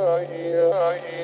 yeah, yeah.